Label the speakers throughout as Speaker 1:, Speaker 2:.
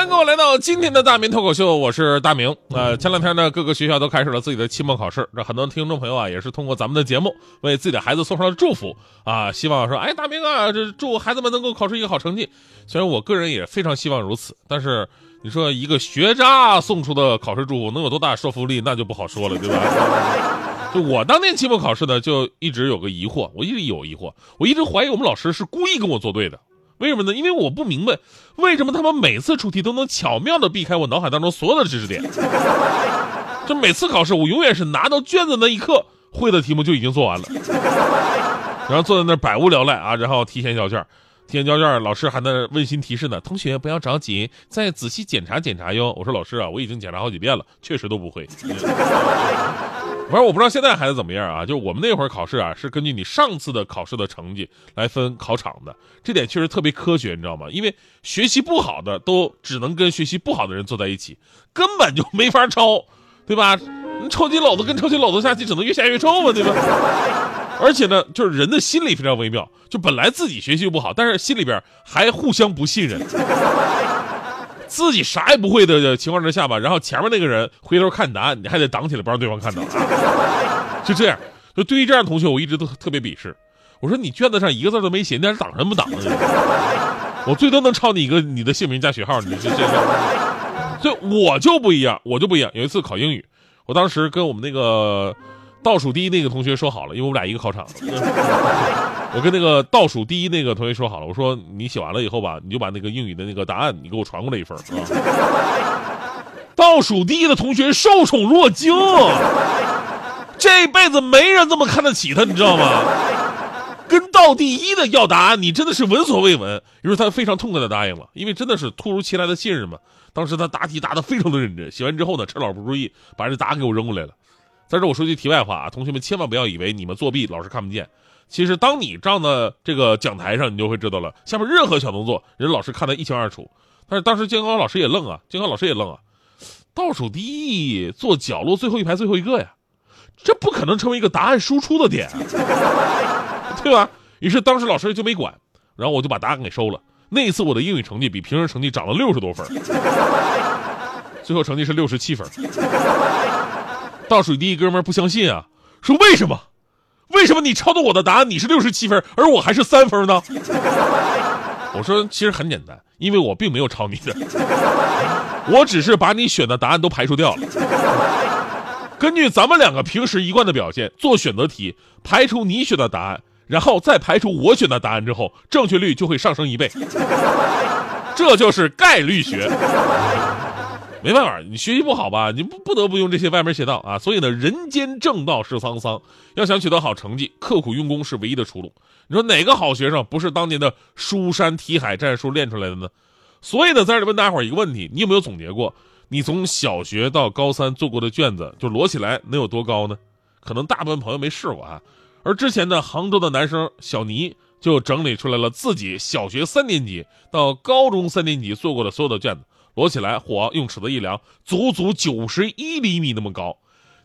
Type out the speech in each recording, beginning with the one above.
Speaker 1: 欢迎各位来到今天的大明脱口秀，我是大明。呃，前两天呢，各个学校都开始了自己的期末考试，这很多听众朋友啊，也是通过咱们的节目为自己的孩子送上了祝福啊，希望说，哎，大明啊，这祝孩子们能够考出一个好成绩。虽然我个人也非常希望如此，但是你说一个学渣送出的考试祝福能有多大说服力，那就不好说了，对吧？就我当年期末考试呢，就一直有个疑惑，我一直有疑惑，我一直怀疑我们老师是故意跟我作对的。为什么呢？因为我不明白，为什么他们每次出题都能巧妙的避开我脑海当中所有的知识点。就每次考试，我永远是拿到卷子那一刻，会的题目就已经做完了，然后坐在那儿百无聊赖啊，然后提前交卷，提前交卷，老师还在温馨提示呢，同学不要着急，再仔细检查检查哟。我说老师啊，我已经检查好几遍了，确实都不会。反正我不知道现在孩子怎么样啊，就是我们那会儿考试啊，是根据你上次的考试的成绩来分考场的，这点确实特别科学，你知道吗？因为学习不好的都只能跟学习不好的人坐在一起，根本就没法抄，对吧？你抽筋篓子跟抽筋篓子下去，只能越下越臭嘛，对吧？而且呢，就是人的心理非常微妙，就本来自己学习不好，但是心里边还互相不信任。自己啥也不会的情况之下吧，然后前面那个人回头看答案，你还得挡起来不让对方看到，就这样。就对于这样的同学，我一直都特别鄙视。我说你卷子上一个字都没写，你还挡什么挡啊？我最多能抄你一个你的姓名加学号，你就这这。所以我就不一样，我就不一样。有一次考英语，我当时跟我们那个倒数第一那个同学说好了，因为我们俩一个考场。我跟那个倒数第一那个同学说好了，我说你写完了以后吧，你就把那个英语的那个答案你给我传过来一份啊。倒数第一的同学受宠若惊，这辈子没人这么看得起他，你知道吗？跟倒第一的要答案，你真的是闻所未闻。于是他非常痛快的答应了，因为真的是突如其来的信任嘛。当时他答题答的非常的认真，写完之后呢，趁老师不注意，把这答案给我扔过来了。在这我说句题外话啊，同学们千万不要以为你们作弊，老师看不见。其实，当你站在这个讲台上，你就会知道了，下面任何小动作，人老师看得一清二楚。但是当时监考老师也愣啊，监考老师也愣啊，倒数第一坐角落最后一排最后一个呀，这不可能成为一个答案输出的点，对吧？于是当时老师就没管，然后我就把答案给收了。那一次我的英语成绩比平时成绩涨了六十多分，最后成绩是六十七分。倒数第一哥们不相信啊，说为什么？为什么你抄的我的答案你是六十七分，而我还是三分呢？我说其实很简单，因为我并没有抄你的，我只是把你选的答案都排除掉了。根据咱们两个平时一贯的表现，做选择题排除你选的答案，然后再排除我选的答案之后，正确率就会上升一倍。这就是概率学。没办法，你学习不好吧，你不不得不用这些歪门邪道啊。所以呢，人间正道是沧桑，要想取得好成绩，刻苦用功是唯一的出路。你说哪个好学生不是当年的书山题海战术练出来的呢？所以呢，在这里问大家伙一个问题：你有没有总结过，你从小学到高三做过的卷子，就摞起来能有多高呢？可能大部分朋友没试过啊。而之前呢，杭州的男生小倪就整理出来了自己小学三年级到高中三年级做过的所有的卷子。摞起来，火用尺子一量，足足九十一厘米那么高。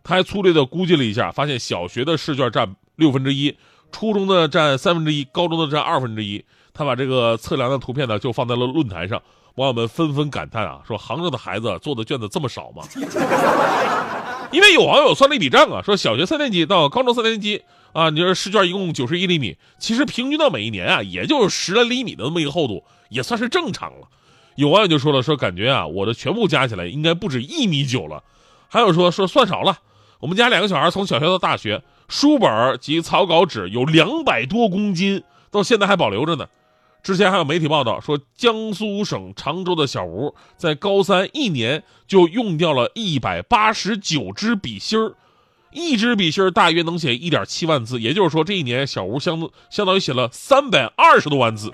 Speaker 1: 他还粗略的估计了一下，发现小学的试卷占六分之一，初中的占三分之一，高中的占二分之一。他把这个测量的图片呢，就放在了论坛上，网友们纷纷感叹啊，说杭州的孩子做的卷子这么少吗？因为有网友算了一笔账啊，说小学三年级到高中三年级啊，你说试卷一共九十一厘米，其实平均到每一年啊，也就十来厘米的那么一个厚度，也算是正常了。有网友就说了，说感觉啊，我的全部加起来应该不止一米九了。还有说说算少了，我们家两个小孩从小学到大学，书本及草稿纸有两百多公斤，到现在还保留着呢。之前还有媒体报道说，江苏省常州的小吴在高三一年就用掉了一百八十九支笔芯儿，一支笔芯儿大约能写一点七万字，也就是说这一年小吴相相当于写了三百二十多万字。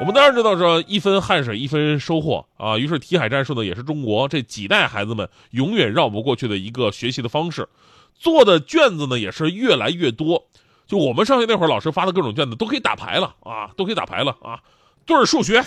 Speaker 1: 我们当然知道说一分汗水一分收获啊，于是题海战术呢也是中国这几代孩子们永远绕不过去的一个学习的方式，做的卷子呢也是越来越多。就我们上学那会儿，老师发的各种卷子都可以打牌了啊，都可以打牌了啊。对数学，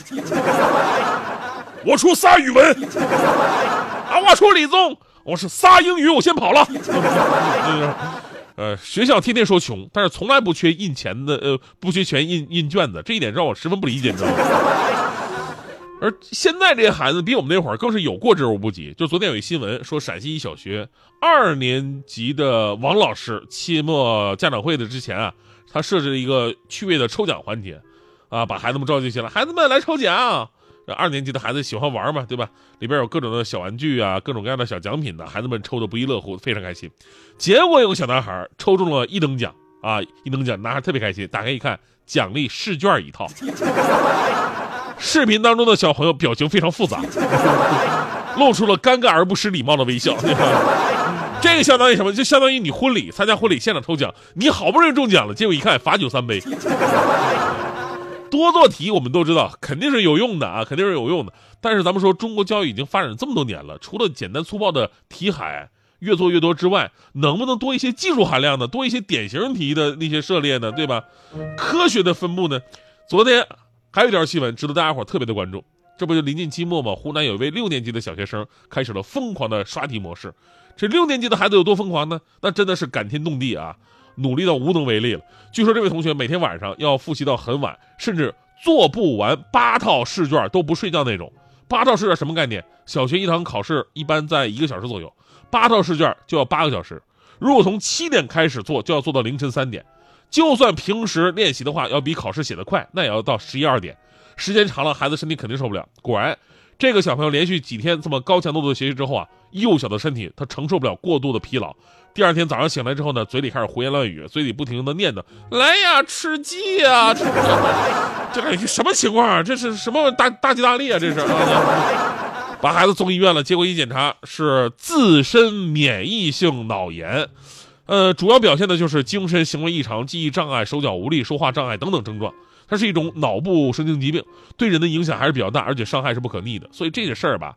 Speaker 1: 我出仨语文，啊，我出理综，我是仨英语，我先跑了。呃，学校天天说穷，但是从来不缺印钱的，呃，不缺钱印印卷子，这一点让我十分不理解，你知道吗？而现在这些孩子比我们那会儿更是有过之而无不及。就昨天有一新闻说，陕西一小学二年级的王老师期末家长会的之前啊，他设置了一个趣味的抽奖环节，啊，把孩子们召集起来，孩子们来抽奖。二年级的孩子喜欢玩嘛，对吧？里边有各种的小玩具啊，各种各样的小奖品的，孩子们抽的不亦乐乎，非常开心。结果有个小男孩抽中了一等奖啊，一等奖，男孩特别开心，打开一看，奖励试卷一套。视频当中的小朋友表情非常复杂，露出了尴尬而不失礼貌的微笑。这个相当于什么？就相当于你婚礼参加婚礼现场抽奖，你好不容易中奖了，结果一看罚酒三杯。多做题我们都知道肯定是有用的啊，肯定是有用的。但是咱们说中国教育已经发展这么多年了，除了简单粗暴的题海越做越多之外，能不能多一些技术含量的，多一些典型题的那些涉猎呢？对吧？科学的分布呢？昨天。还有一条新闻值得大家伙特别的关注，这不就临近期末吗？湖南有一位六年级的小学生开始了疯狂的刷题模式。这六年级的孩子有多疯狂呢？那真的是感天动地啊，努力到无能为力了。据说这位同学每天晚上要复习到很晚，甚至做不完八套试卷都不睡觉那种。八套试卷什么概念？小学一堂考试一般在一个小时左右，八套试卷就要八个小时。如果从七点开始做，就要做到凌晨三点。就算平时练习的话，要比考试写的快，那也要到十一二点，时间长了，孩子身体肯定受不了。果然，这个小朋友连续几天这么高强度的学习之后啊，幼小的身体他承受不了过度的疲劳。第二天早上醒来之后呢，嘴里开始胡言乱语，嘴里不停的念叨：“来呀，吃鸡呀！” 这这什么情况啊？这是什么大大吉大利啊？这是！把孩子送医院了，结果一检查是自身免疫性脑炎。呃，主要表现的就是精神行为异常、记忆障碍、手脚无力、说话障碍等等症状。它是一种脑部神经疾病，对人的影响还是比较大，而且伤害是不可逆的。所以这个事儿吧，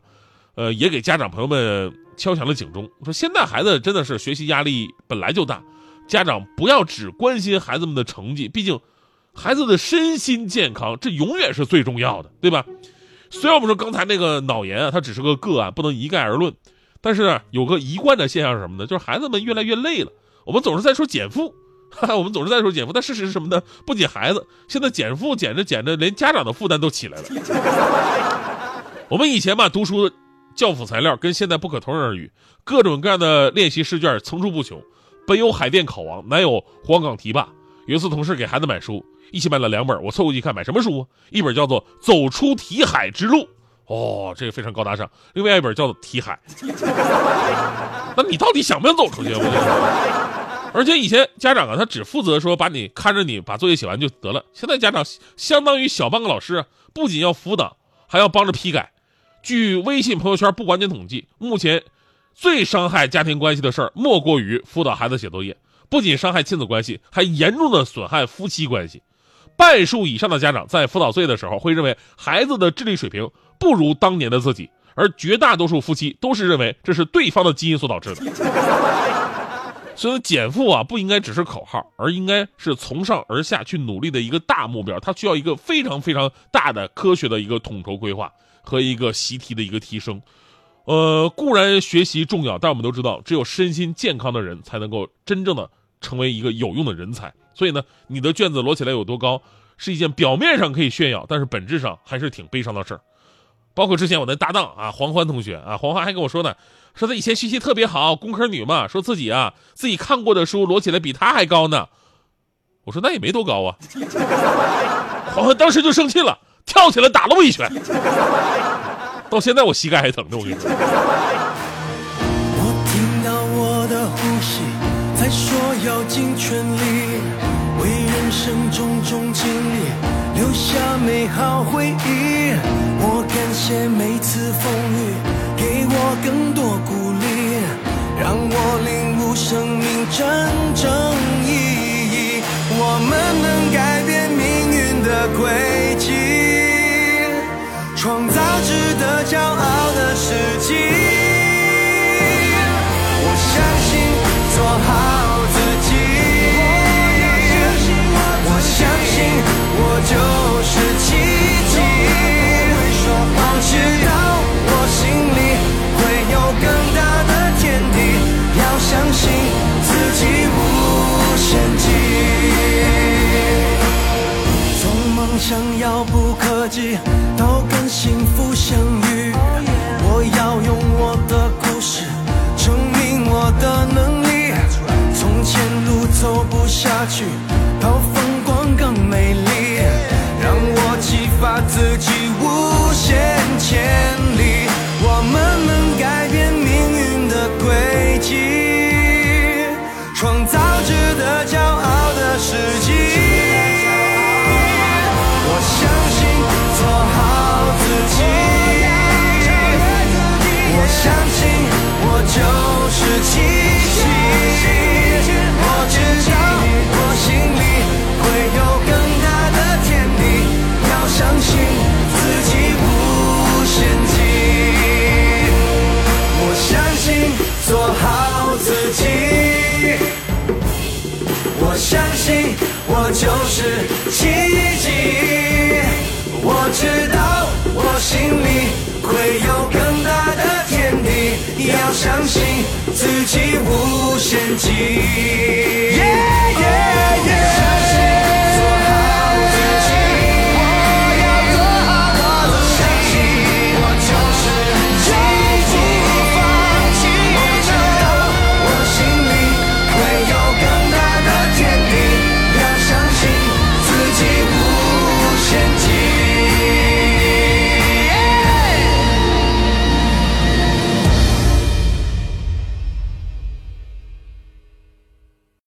Speaker 1: 呃，也给家长朋友们敲响了警钟。说现在孩子真的是学习压力本来就大，家长不要只关心孩子们的成绩，毕竟孩子的身心健康这永远是最重要的，对吧？虽然我们说刚才那个脑炎啊，它只是个个案，不能一概而论。但是有个一贯的现象是什么呢？就是孩子们越来越累了。我们总是在说减负，哈哈，我们总是在说减负，但事实是什么呢？不仅孩子，现在减负减着减着，连家长的负担都起来了。我们以前吧读书教辅材料跟现在不可同日而语，各种各样的练习试卷层出不穷。北有海淀考王，南有黄冈题霸。有一次同事给孩子买书，一起买了两本，我凑过去看，买什么书？一本叫做《走出题海之路》。哦，这个非常高大上。另外一本叫做《题海》，那你到底想不想走出去？而且以前家长啊，他只负责说把你看着你把作业写完就得了。现在家长相当于小半个老师，不仅要辅导，还要帮着批改。据微信朋友圈不完全统计，目前最伤害家庭关系的事儿，莫过于辅导孩子写作业。不仅伤害亲子关系，还严重的损害夫妻关系。半数以上的家长在辅导作业的时候，会认为孩子的智力水平不如当年的自己，而绝大多数夫妻都是认为这是对方的基因所导致的。所以减负啊，不应该只是口号，而应该是从上而下去努力的一个大目标。它需要一个非常非常大的科学的一个统筹规划和一个习题的一个提升。呃，固然学习重要，但我们都知道，只有身心健康的人才能够真正的成为一个有用的人才。所以呢，你的卷子摞起来有多高，是一件表面上可以炫耀，但是本质上还是挺悲伤的事儿。包括之前我的搭档啊，黄欢同学啊，黄欢还跟我说呢，说他以前学习特别好，工科女嘛，说自己啊自己看过的书摞起来比他还高呢。我说那也没多高啊。黄欢当时就生气了，跳起来打了我一拳，到现在我膝盖还疼呢。我跟你说。
Speaker 2: 我听到我的呼吸在说要尽全力，为人生种种经历留下美好回忆。我感谢每次风雨，给我更多鼓励，让我领悟生命真正意义。我们能改变命运的轨，创造值得骄傲。下去淘风光更美丽。我相信我就是奇迹，我知道我心里会有更大的天地，要相信自己无限极。耶耶耶。